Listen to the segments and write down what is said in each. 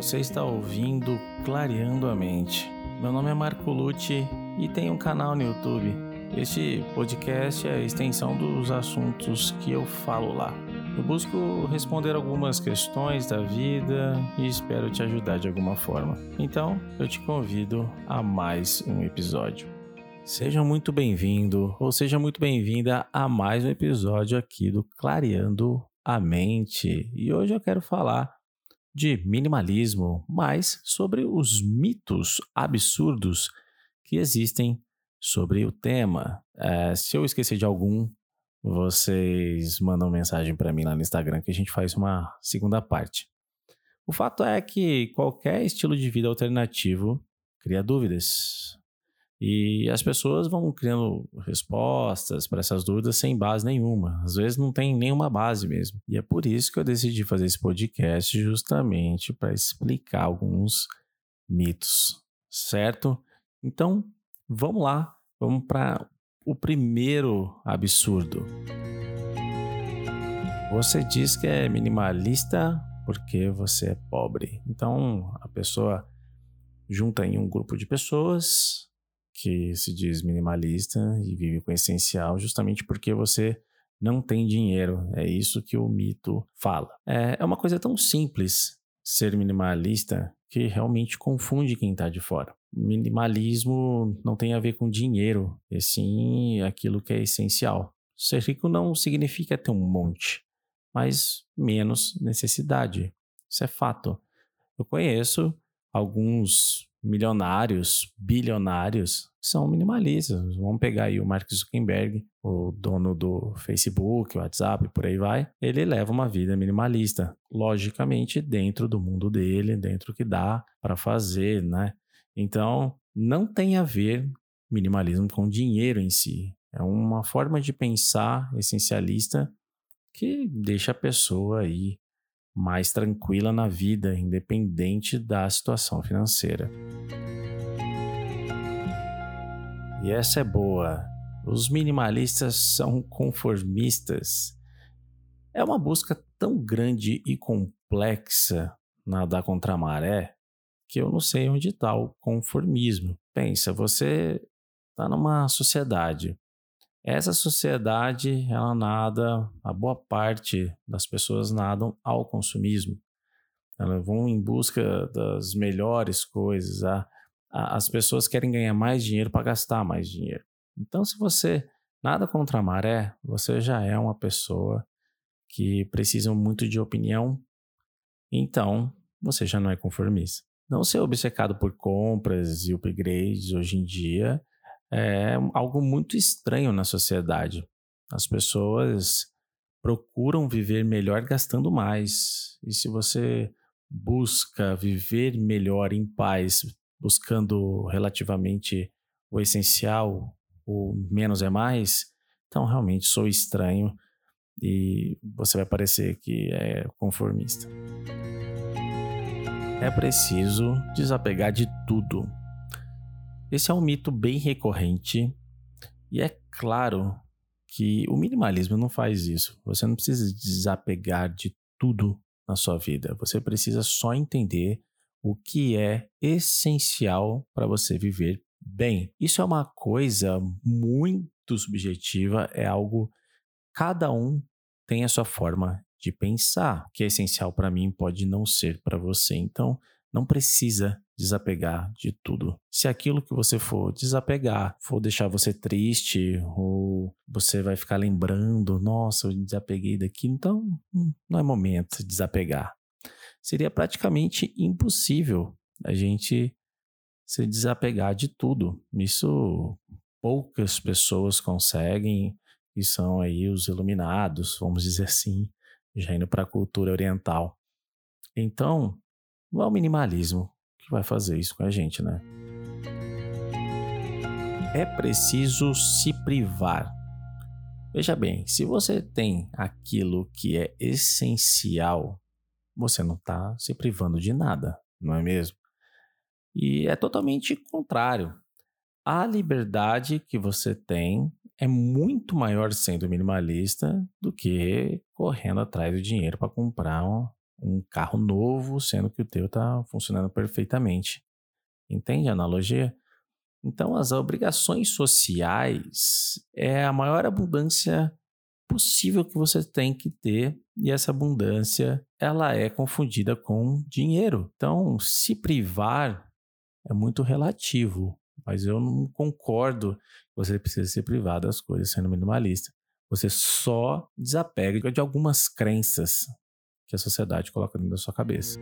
Você está ouvindo Clareando a Mente. Meu nome é Marco Lucci e tenho um canal no YouTube. Este podcast é a extensão dos assuntos que eu falo lá. Eu busco responder algumas questões da vida e espero te ajudar de alguma forma. Então, eu te convido a mais um episódio. Seja muito bem-vindo ou seja muito bem-vinda a mais um episódio aqui do Clareando a Mente. E hoje eu quero falar de minimalismo, mas sobre os mitos absurdos que existem sobre o tema. É, se eu esquecer de algum, vocês mandam mensagem para mim lá no Instagram que a gente faz uma segunda parte. O fato é que qualquer estilo de vida alternativo cria dúvidas. E as pessoas vão criando respostas para essas dúvidas sem base nenhuma. Às vezes não tem nenhuma base mesmo. E é por isso que eu decidi fazer esse podcast justamente para explicar alguns mitos, certo? Então, vamos lá, vamos para o primeiro absurdo. Você diz que é minimalista porque você é pobre. Então, a pessoa junta em um grupo de pessoas que se diz minimalista e vive com essencial justamente porque você não tem dinheiro. É isso que o mito fala. É, é uma coisa tão simples ser minimalista que realmente confunde quem está de fora. Minimalismo não tem a ver com dinheiro, e sim aquilo que é essencial. Ser rico não significa ter um monte, mas menos necessidade. Isso é fato. Eu conheço alguns milionários, bilionários, são minimalistas. Vamos pegar aí o Mark Zuckerberg, o dono do Facebook, WhatsApp, por aí vai. Ele leva uma vida minimalista, logicamente dentro do mundo dele, dentro do que dá para fazer, né? Então, não tem a ver minimalismo com dinheiro em si. É uma forma de pensar essencialista que deixa a pessoa aí mais tranquila na vida, independente da situação financeira. E essa é boa. Os minimalistas são conformistas. É uma busca tão grande e complexa nadar contra a maré que eu não sei onde está o conformismo. Pensa, você está numa sociedade essa sociedade, ela nada, a boa parte das pessoas nadam ao consumismo. Elas vão em busca das melhores coisas. A, a, as pessoas querem ganhar mais dinheiro para gastar mais dinheiro. Então, se você nada contra a maré, você já é uma pessoa que precisa muito de opinião. Então, você já não é conformista. Não ser obcecado por compras e upgrades hoje em dia é algo muito estranho na sociedade. As pessoas procuram viver melhor gastando mais. E se você busca viver melhor em paz, buscando relativamente o essencial, o menos é mais, então realmente sou estranho e você vai parecer que é conformista. É preciso desapegar de tudo esse é um mito bem recorrente e é claro que o minimalismo não faz isso. Você não precisa desapegar de tudo na sua vida. Você precisa só entender o que é essencial para você viver bem. Isso é uma coisa muito subjetiva, é algo cada um tem a sua forma de pensar. O que é essencial para mim pode não ser para você. Então, não precisa desapegar de tudo. Se aquilo que você for desapegar for deixar você triste, ou você vai ficar lembrando, nossa, eu desapeguei daqui, então hum, não é momento de desapegar. Seria praticamente impossível a gente se desapegar de tudo. Isso poucas pessoas conseguem e são aí os iluminados, vamos dizer assim, já indo para a cultura oriental. Então, não é o minimalismo que vai fazer isso com a gente, né? É preciso se privar. Veja bem, se você tem aquilo que é essencial, você não está se privando de nada, não é mesmo? E é totalmente contrário. A liberdade que você tem é muito maior sendo minimalista do que correndo atrás do dinheiro para comprar um, um carro novo, sendo que o teu está funcionando perfeitamente. Entende a analogia? Então, as obrigações sociais é a maior abundância possível que você tem que ter e essa abundância ela é confundida com dinheiro. Então, se privar é muito relativo, mas eu não concordo que você precisa se privar das coisas sendo minimalista. Você só desapega de algumas crenças que a sociedade coloca dentro da sua cabeça.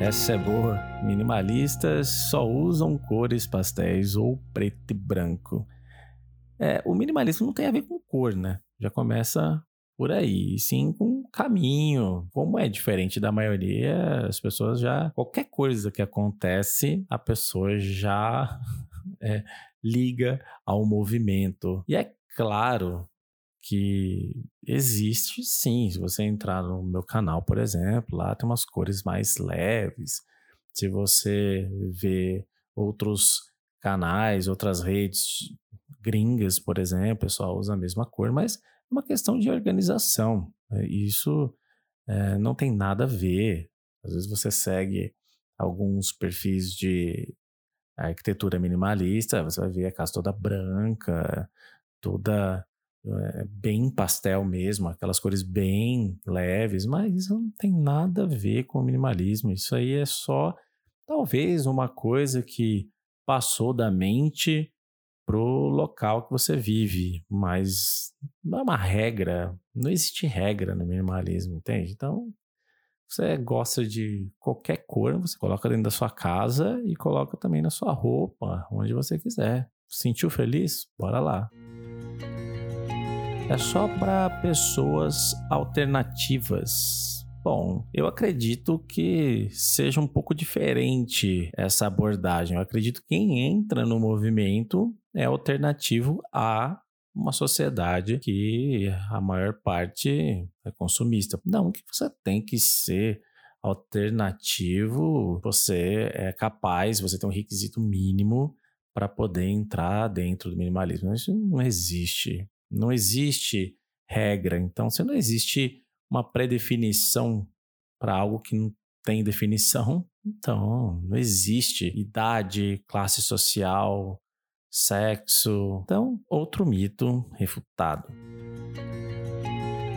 Essa é boa. Minimalistas só usam cores pastéis ou preto e branco. É, o minimalismo não tem a ver com cor, né? Já começa por aí, sim com caminho. Como é diferente da maioria, as pessoas já. Qualquer coisa que acontece, a pessoa já é, liga ao movimento. E é claro que existe sim. Se você entrar no meu canal, por exemplo, lá tem umas cores mais leves. Se você vê outros canais, outras redes gringas, por exemplo, o pessoal usa a mesma cor, mas é uma questão de organização. Né? Isso é, não tem nada a ver. Às vezes você segue alguns perfis de arquitetura minimalista, você vai ver a casa toda branca, toda é, bem pastel mesmo, aquelas cores bem leves, mas isso não tem nada a ver com o minimalismo. Isso aí é só talvez uma coisa que passou da mente pro local que você vive, mas não é uma regra, não existe regra no minimalismo, entende? Então, você gosta de qualquer cor, você coloca dentro da sua casa e coloca também na sua roupa, onde você quiser. Sentiu feliz? Bora lá. É só para pessoas alternativas Bom, eu acredito que seja um pouco diferente essa abordagem. Eu acredito que quem entra no movimento é alternativo a uma sociedade que a maior parte é consumista. Não que você tem que ser alternativo, você é capaz, você tem um requisito mínimo para poder entrar dentro do minimalismo. Isso não existe. Não existe regra. Então, se não existe uma predefinição para algo que não tem definição, então não existe idade, classe social, sexo. Então, outro mito refutado.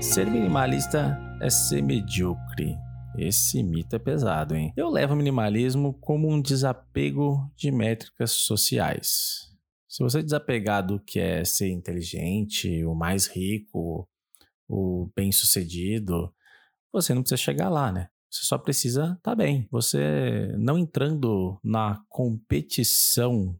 Ser minimalista é ser medíocre. Esse mito é pesado, hein? Eu levo o minimalismo como um desapego de métricas sociais. Se você desapegar do que é ser inteligente, o mais rico, o bem-sucedido, você não precisa chegar lá, né? Você só precisa estar tá bem. Você não entrando na competição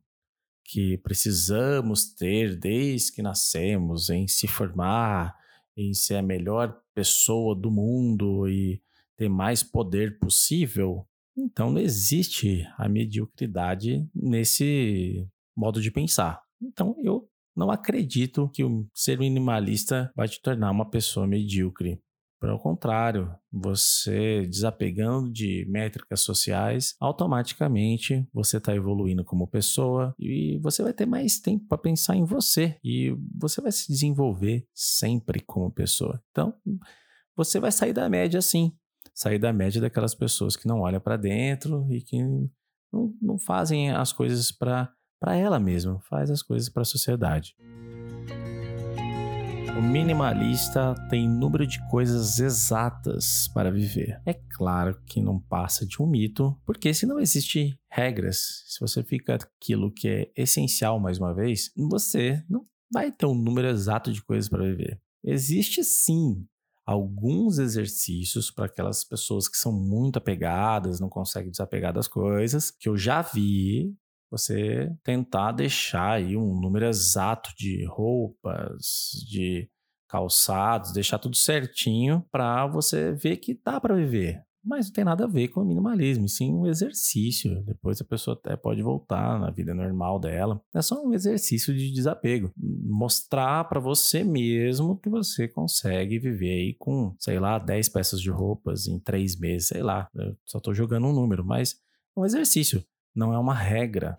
que precisamos ter desde que nascemos em se formar, em ser a melhor pessoa do mundo e ter mais poder possível, então não existe a mediocridade nesse modo de pensar. Então eu não acredito que o ser minimalista vai te tornar uma pessoa medíocre. Pelo contrário, você desapegando de métricas sociais, automaticamente você está evoluindo como pessoa e você vai ter mais tempo para pensar em você e você vai se desenvolver sempre como pessoa. Então, você vai sair da média sim, sair da média daquelas pessoas que não olham para dentro e que não, não fazem as coisas para para ela mesma, faz as coisas para a sociedade. O minimalista tem número de coisas exatas para viver. É claro que não passa de um mito, porque se não existe regras, se você fica aquilo que é essencial mais uma vez, você não vai ter um número exato de coisas para viver. Existe sim alguns exercícios para aquelas pessoas que são muito apegadas, não conseguem desapegar das coisas, que eu já vi você tentar deixar aí um número exato de roupas, de calçados, deixar tudo certinho para você ver que dá para viver. Mas não tem nada a ver com o minimalismo, sim um exercício. Depois a pessoa até pode voltar na vida normal dela. É só um exercício de desapego. Mostrar para você mesmo que você consegue viver aí com, sei lá, 10 peças de roupas em 3 meses, sei lá. Eu só tô jogando um número, mas um exercício não é uma regra.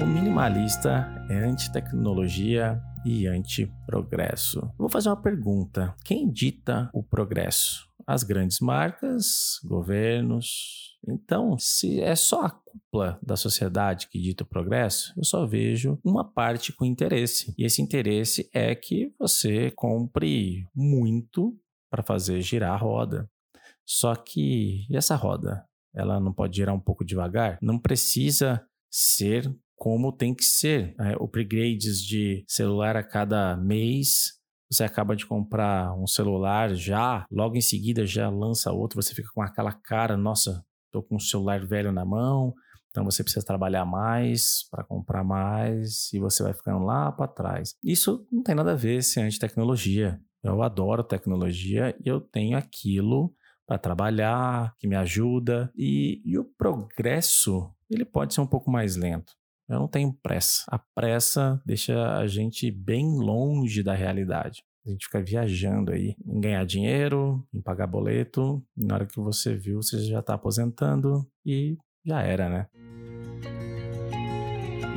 O minimalista é anti-tecnologia e anti-progresso. Vou fazer uma pergunta: quem dita o progresso? As grandes marcas, governos. Então, se é só a cúpula da sociedade que dita o progresso, eu só vejo uma parte com interesse. E esse interesse é que você compre muito para fazer girar a roda. Só que e essa roda? Ela não pode girar um pouco devagar? Não precisa ser como tem que ser. É, upgrades de celular a cada mês. Você acaba de comprar um celular já, logo em seguida já lança outro, você fica com aquela cara, nossa, tô com um celular velho na mão, então você precisa trabalhar mais para comprar mais e você vai ficando lá para trás. Isso não tem nada a ver se é anti-tecnologia. Eu adoro tecnologia e eu tenho aquilo para trabalhar, que me ajuda e, e o progresso ele pode ser um pouco mais lento. Eu não tenho pressa. A pressa deixa a gente bem longe da realidade. A gente fica viajando aí em ganhar dinheiro, em pagar boleto. na hora que você viu, você já está aposentando e já era, né?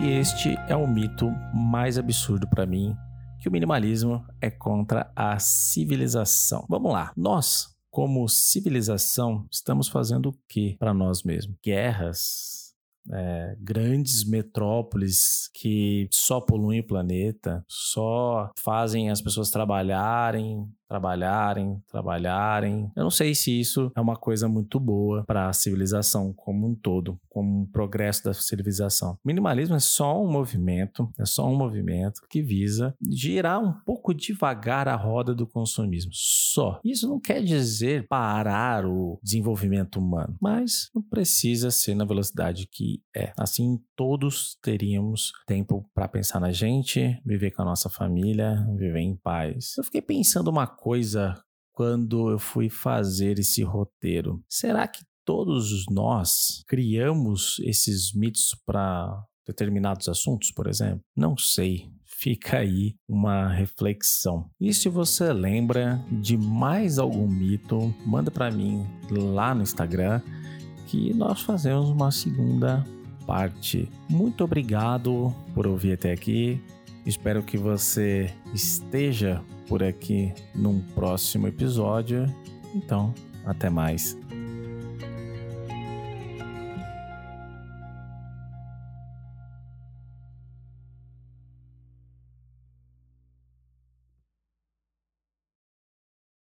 E este é o mito mais absurdo para mim, que o minimalismo é contra a civilização. Vamos lá. Nós, como civilização, estamos fazendo o que para nós mesmos? Guerras, é, grandes metrópoles que só poluem o planeta, só fazem as pessoas trabalharem, trabalharem, trabalharem. Eu não sei se isso é uma coisa muito boa para a civilização como um todo, como um progresso da civilização. Minimalismo é só um movimento, é só um movimento que visa girar um pouco devagar a roda do consumismo, só. Isso não quer dizer parar o desenvolvimento humano, mas não precisa ser na velocidade que é. Assim, todos teríamos tempo para pensar na gente, viver com a nossa família, viver em paz. Eu fiquei pensando uma coisa quando eu fui fazer esse roteiro. Será que todos nós criamos esses mitos para determinados assuntos, por exemplo? Não sei. Fica aí uma reflexão. E se você lembra de mais algum mito, manda para mim lá no Instagram que nós fazemos uma segunda parte. Muito obrigado por ouvir até aqui. Espero que você esteja por aqui num próximo episódio. Então, até mais.